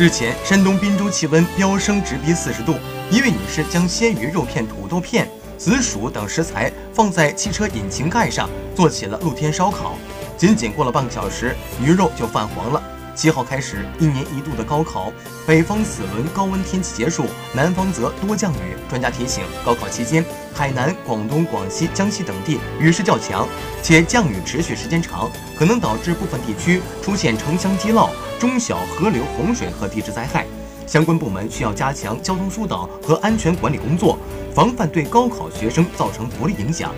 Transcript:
日前，山东滨州气温飙升直逼四十度，一位女士将鲜鱼、肉片、土豆片、紫薯等食材放在汽车引擎盖上，做起了露天烧烤。仅仅过了半个小时，鱼肉就泛黄了。七号开始，一年一度的高考，北方此轮高温天气结束，南方则多降雨。专家提醒，高考期间，海南、广东、广西、江西等地雨势较强，且降雨持续时间长，可能导致部分地区出现城乡积涝、中小河流洪水和地质灾害。相关部门需要加强交通疏导和安全管理工作，防范对高考学生造成不利影响。